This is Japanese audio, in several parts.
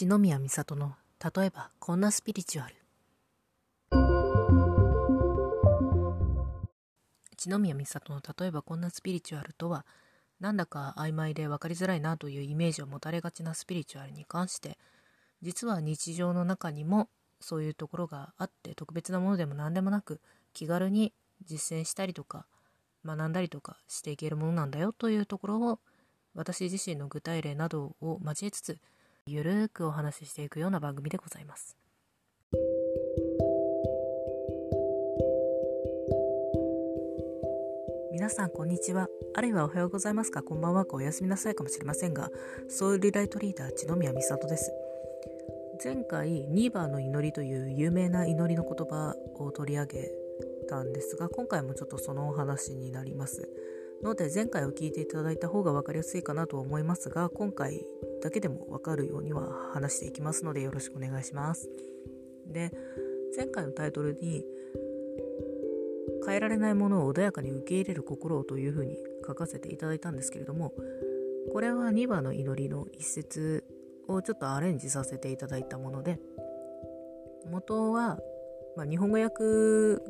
一宮美里の例えばこんなスピリチュアル。一宮美里の例えばこんなスピリチュアルとはなんだか曖昧で分かりづらいなというイメージを持たれがちなスピリチュアルに関して実は日常の中にもそういうところがあって特別なものでも何でもなく気軽に実践したりとか学んだりとかしていけるものなんだよというところを私自身の具体例などを交えつつゆるーくお話ししていくような番組でございます。皆さんこんにちは。あるいはおはようございますかこんばんはかおやすみなさいかもしれませんが、ソウルライトリーダー、千宮美里です。前回、ニーバーの祈りという有名な祈りの言葉を取り上げたんですが、今回もちょっとそのお話になります。ので、前回を聞いていただいた方が分かりやすいかなと思いますが、今回だけでも分かるようには話していきますので、よろしくお願いします。で、前回のタイトルに、変えられないものを穏やかに受け入れる心をというふうに書かせていただいたんですけれども、これは2番の祈りの一節をちょっとアレンジさせていただいたもので、元はまあ、日本語訳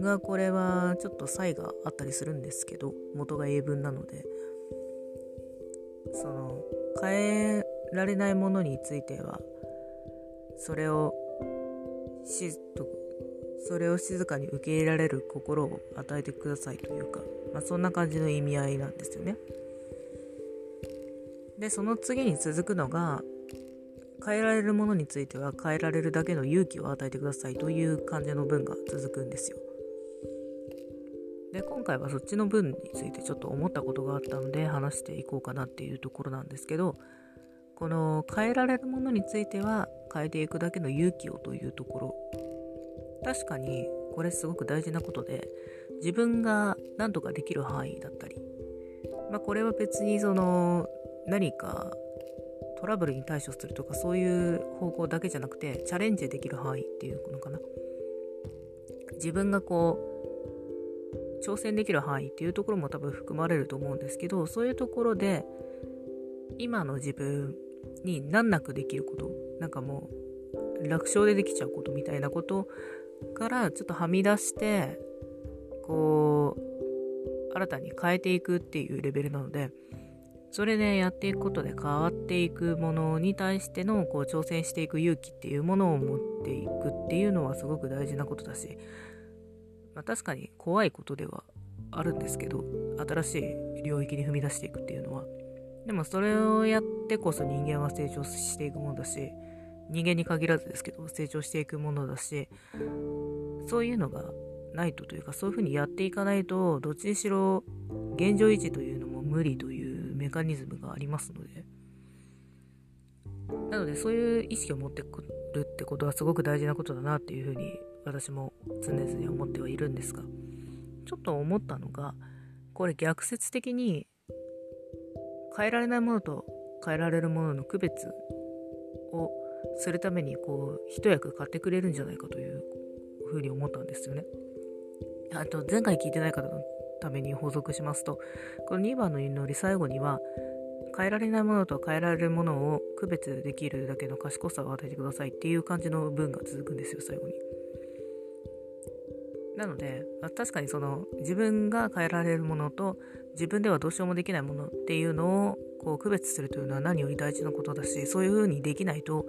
がこれはちょっと差異があったりするんですけど元が英文なのでその変えられないものについてはそれをしとそれを静かに受け入れられる心を与えてくださいというか、まあ、そんな感じの意味合いなんですよね。でその次に続くのが変えられるものについては変えられるだけの勇気を与えてくださいという感じの文が続くんですよ。で今回はそっちの文についてちょっと思ったことがあったので話していこうかなっていうところなんですけどこの変えられるものについては変えていくだけの勇気をというところ確かにこれすごく大事なことで自分が何とかできる範囲だったりまあこれは別にその何かトラブルに対処するとかそういう方向だけじゃなくてチャレンジできる範囲っていうのかな。自分がこう挑戦できる範囲っていうところも多分含まれると思うんですけどそういうところで今の自分に難なくできることなんかもう楽勝でできちゃうことみたいなことからちょっとはみ出してこう新たに変えていくっていうレベルなのでそれでやっていくことで変わっていくものに対してのこう挑戦していく勇気っていうものを持っていくっていうのはすごく大事なことだし、まあ、確かに怖いことではあるんですけど新しい領域に踏み出していくっていうのは。でもそれをやってこそ人間は成長していくものだし人間に限らずですけど成長していくものだしそういうのがないとというかそういうふうにやっていかないとどっちにしろ現状維持というのも無理というメカニズムがありますのでなのでそういう意識を持ってくるってことはすごく大事なことだなっていうふうに私も常々思ってはいるんですがちょっと思ったのがこれ逆説的に変えられないものと変えられるものの区別をするためにこう一役買ってくれるんじゃないかというふうに思ったんですよね。あと前回聞いてない方ために補足しますと、この2番の祈り最後には、変えられないものと変えられるものを区別できるだけの賢さを与えてくださいっていう感じの文が続くんですよ、最後に。なので、ま、確かにその自分が変えられるものと自分ではどうしようもできないものっていうのをこう区別するというのは何より大事なことだし、そういうふうにできないと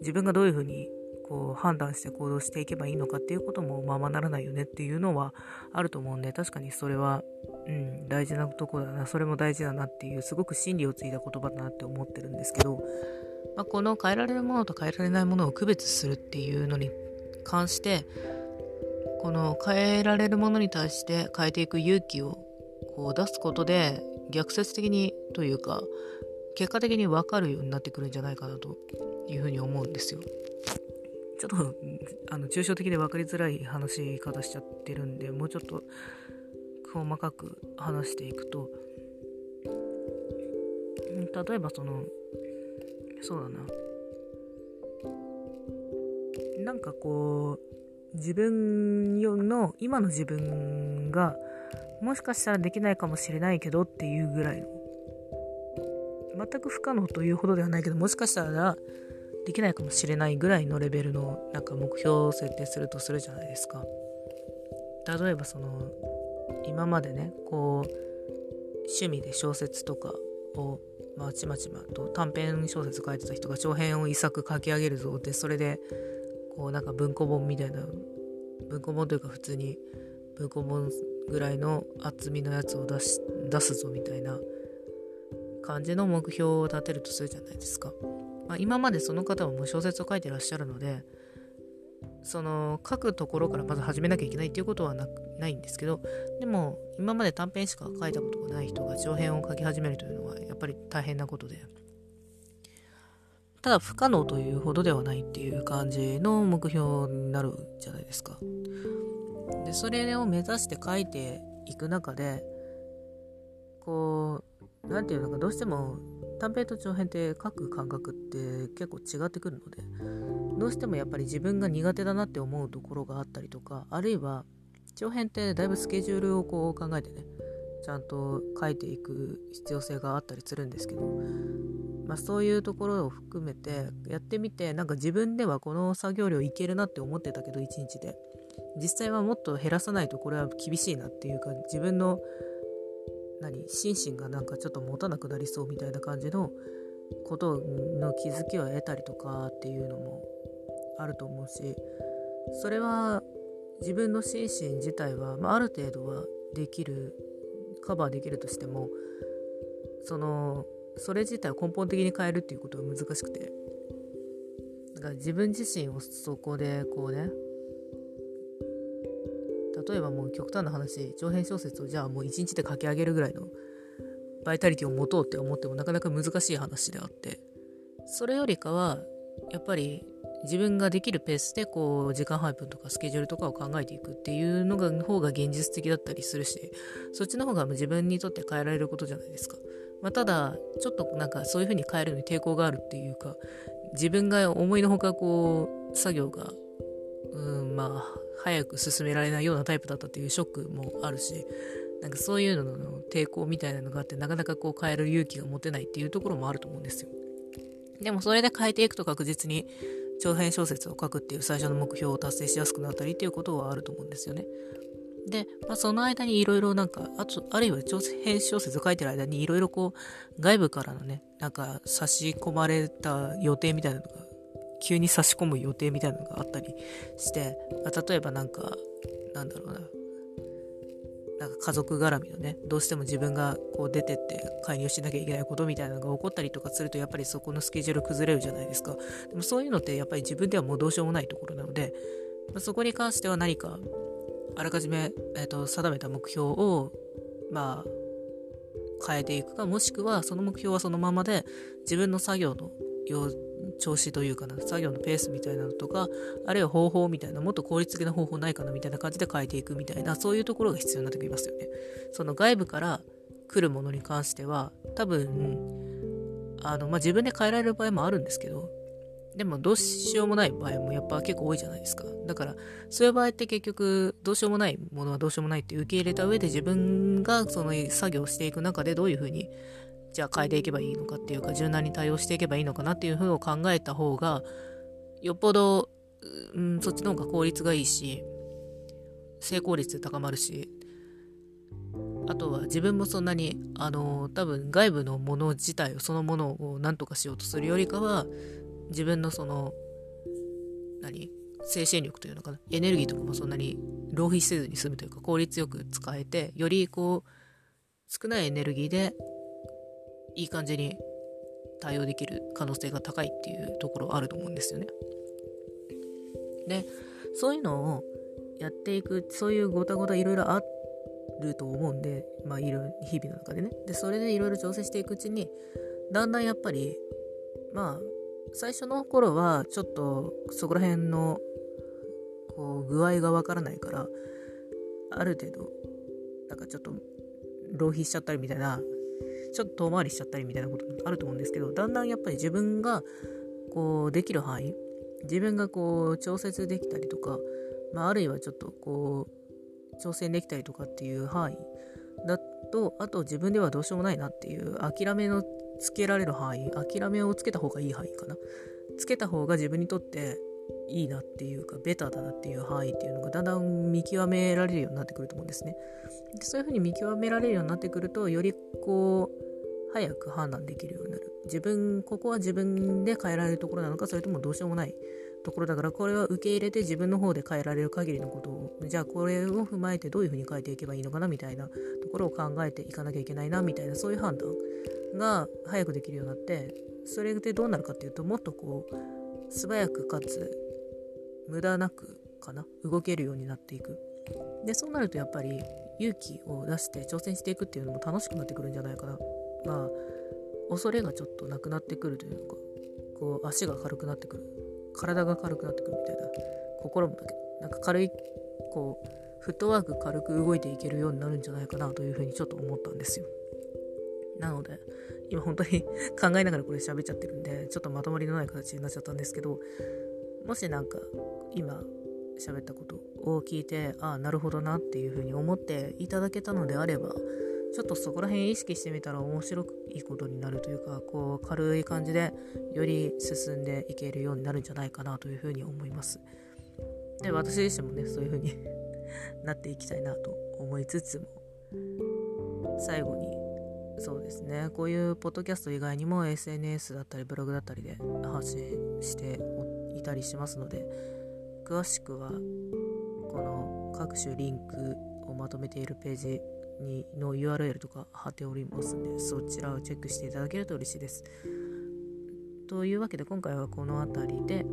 自分がどういうふうにこう判断して行動していけばいいのかっていうこともままならないよねっていうのはあると思うんで確かにそれは、うん、大事なとこだなそれも大事だなっていうすごく真理をついた言葉だなって思ってるんですけど、まあ、この変えられるものと変えられないものを区別するっていうのに関してこの変えられるものに対して変えていく勇気をこう出すことで逆説的にというか結果的に分かるようになってくるんじゃないかなというふうに思うんですよ。ちょっと、あの、抽象的で分かりづらい話し方しちゃってるんで、もうちょっと細かく話していくと、例えばその、そうだな。なんかこう、自分の、今の自分が、もしかしたらできないかもしれないけどっていうぐらいの、全く不可能というほどではないけど、もしかしたらできないかもしれないぐらいのレベルのなんか目標を設定するとするじゃないですか例えばその今までねこう趣味で小説とかをまあちまちまと短編小説書いてた人が長編を一作書き上げるぞってそれでこうなんか文庫本みたいな文庫本というか普通に文庫本ぐらいの厚みのやつを出し出すぞみたいな感じの目標を立てるとするじゃないですか。まあ、今までその方はもう小説を書いてらっしゃるのでその書くところからまず始めなきゃいけないっていうことはなないんですけどでも今まで短編しか書いたことがない人が長編を書き始めるというのはやっぱり大変なことで。ただ不可能というほどではないっていう感じの目標になるじゃないですか。でそれを目指して書いていく中でこう何て言うのかどうしても短編と長編って書く感覚って結構違ってくるのでどうしてもやっぱり自分が苦手だなって思うところがあったりとかあるいは長編ってだいぶスケジュールをこう考えてねちゃんと書いていく必要性があったりするんですけど、まあ、そういうところを含めてやってみてなんか自分ではこの作業量いけるなって思ってたけど1日で。実際はもっと減らさないとこれは厳しいなっていうか自分の何？心身がなんかちょっと持たなくなりそうみたいな感じのことの気づきを得たりとかっていうのもあると思うしそれは自分の心身自体は、まあ、ある程度はできるカバーできるとしてもそのそれ自体を根本的に変えるっていうことが難しくてだから自分自身をそこでこうね例えばもう極端な話長編小説をじゃあもう一日で書き上げるぐらいのバイタリティを持とうって思ってもなかなか難しい話であってそれよりかはやっぱり自分ができるペースでこう時間配分とかスケジュールとかを考えていくっていうのが方が現実的だったりするしそっちの方が自分にとって変えられることじゃないですか、まあ、ただちょっとなんかそういう風に変えるのに抵抗があるっていうか自分が思いのほかこう作業がうんまあ早く進められないようなタイプだったっていうショックもあるしなんかそういうのの抵抗みたいなのがあってなかなかこう変える勇気が持てないっていうところもあると思うんですよでもそれで変えていくと確実に長編小説を書くっていう最初の目標を達成しやすくなったりっていうことはあると思うんですよね。で、まあ、その間にいろいろなんか、あと、あるいは長編小説を書いてる間にいろいろこう、外部からのね、なんか差し込まれた予定みたいなのが、急に差し込む予定みたいなのがあったりして、例えばなんか、なんだろうな、なんか家族絡みのね、どうしても自分がこう出てって介入しなきゃいけないことみたいなのが起こったりとかすると、やっぱりそこのスケジュール崩れるじゃないですか。でもそういうのってやっぱり自分ではもうどうしようもないところなので、まあ、そこに関しては何か、あらかじめ、えーと、定めた目標を、まあ、変えていくか、もしくはその目標はそのままで自分の作業の調子というかな、作業のペースみたいなのとか、あるいは方法みたいな、もっと効率的な方法ないかなみたいな感じで変えていくみたいな、そういうところが必要になってきますよね。その外部から来るものに関しては、多分、あの、まあ、自分で変えられる場合もあるんですけど、でもどうしようもない場合もやっぱ結構多いじゃないですか。だから、そういう場合って結局、どうしようもないものはどうしようもないって受け入れた上で自分がその作業していく中でどういうふうにじゃあ変えていけばいいのかっていうか柔軟に対応していけばいいのかなっていうふうを考えた方がよっぽど、うん、そっちの方が効率がいいし成功率高まるしあとは自分もそんなにあの多分外部のもの自体をそのものを何とかしようとするよりかは自分のその何精神力というのかなエネルギーとかもそんなに浪費せずに済むというか効率よく使えてよりこう少ないエネルギーでいい感じに対応できる可能性が高いっていうところあると思うんですよね。でそういうのをやっていくそういうごたごたいろいろあると思うんでまあいる日々の中でねでそれでいろいろ調整していくうちにだんだんやっぱりまあ最初の頃はちょっとそこら辺のこう具合がわからないからある程度なんかちょっと浪費しちゃったりみたいなちょっと遠回りしちゃったりみたいなことあると思うんですけど、だんだんやっぱり自分がこうできる範囲、自分がこう調節できたりとか、まあ、あるいはちょっとこう挑戦できたりとかっていう範囲だと、あと自分ではどうしようもないなっていう諦めのつけられる範囲諦めをつけた方がいい範囲かな。つけた方が自分にとっていいなっていうかベタだなっていう範囲っていうのがだんだん見極められるようになってくると思うんですね。でそういうふうに見極められるようになってくるとよりこう早く判断できるようになる。自分ここは自分で変えられるところなのかそれともどうしようもないところだからこれは受け入れて自分の方で変えられる限りのことをじゃあこれを踏まえてどういうふうに変えていけばいいのかなみたいなところを考えていかなきゃいけないなみたいなそういう判断が早くできるようになってそれでどうなるかっていうともっとこう素早くかつ無駄なくかな動けるようになっていく。でそうなるとやっぱり勇気を出して挑戦していくっていうのも楽しくなってくるんじゃないかな。まあ恐れがちょっとなくなってくるというかこう足が軽くなってくる体が軽くなってくるみたいな心もだけなんか軽いこうフットワーク軽く動いていけるようになるんじゃないかなというふうにちょっと思ったんですよ。なので今本当に考えながらこれ喋っちゃってるんでちょっとまとまりのない形になっちゃったんですけどもしなんか今喋ったことを聞いてああなるほどなっていうふうに思っていただけたのであればちょっとそこら辺意識してみたら面白いことになるというかこう軽い感じでより進んでいけるようになるんじゃないかなというふうに思います。で私自身もねそういうふうに なっていきたいなと思いつつも最後にそうですねこういうポッドキャスト以外にも SNS だったりブログだったりで発信していたりしますので詳しくはこの各種リンクをまとめているページにの URL とか貼っておりますのでそちらをチェックしていただけると嬉しいです。というわけで今回はこの辺りで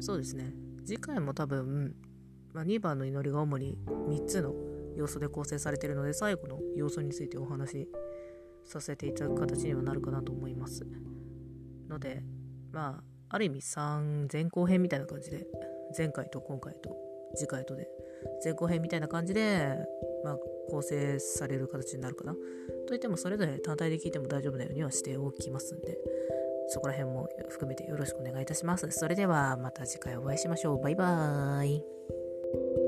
そうですね次回も多分、まあ、2番の祈りが主に3つの要素で構成されているので最後の要素についてお話しさせていただく形にはなるかなと思います。のでまあある意味3前後編みたいな感じで前回と今回と次回とで前後編みたいな感じで、まあ、構成される形になるかな。といってもそれぞれ単体で聞いても大丈夫なようにはしておきますんでそこら辺も含めてよろしくお願いいたします。それではまた次回お会いしましょう。バイバーイ。